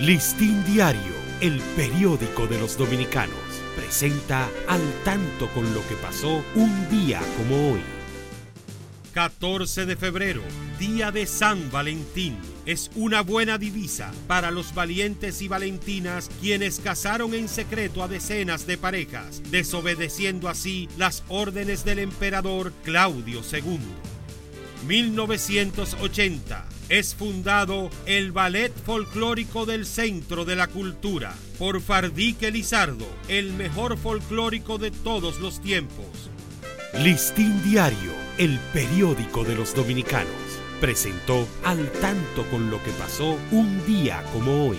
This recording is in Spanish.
Listín Diario, el periódico de los dominicanos, presenta al tanto con lo que pasó un día como hoy. 14 de febrero, día de San Valentín. Es una buena divisa para los valientes y valentinas quienes casaron en secreto a decenas de parejas, desobedeciendo así las órdenes del emperador Claudio II. 1980 es fundado el Ballet Folclórico del Centro de la Cultura por Fardique Lizardo, el mejor folclórico de todos los tiempos. Listín Diario, el periódico de los dominicanos, presentó al tanto con lo que pasó un día como hoy.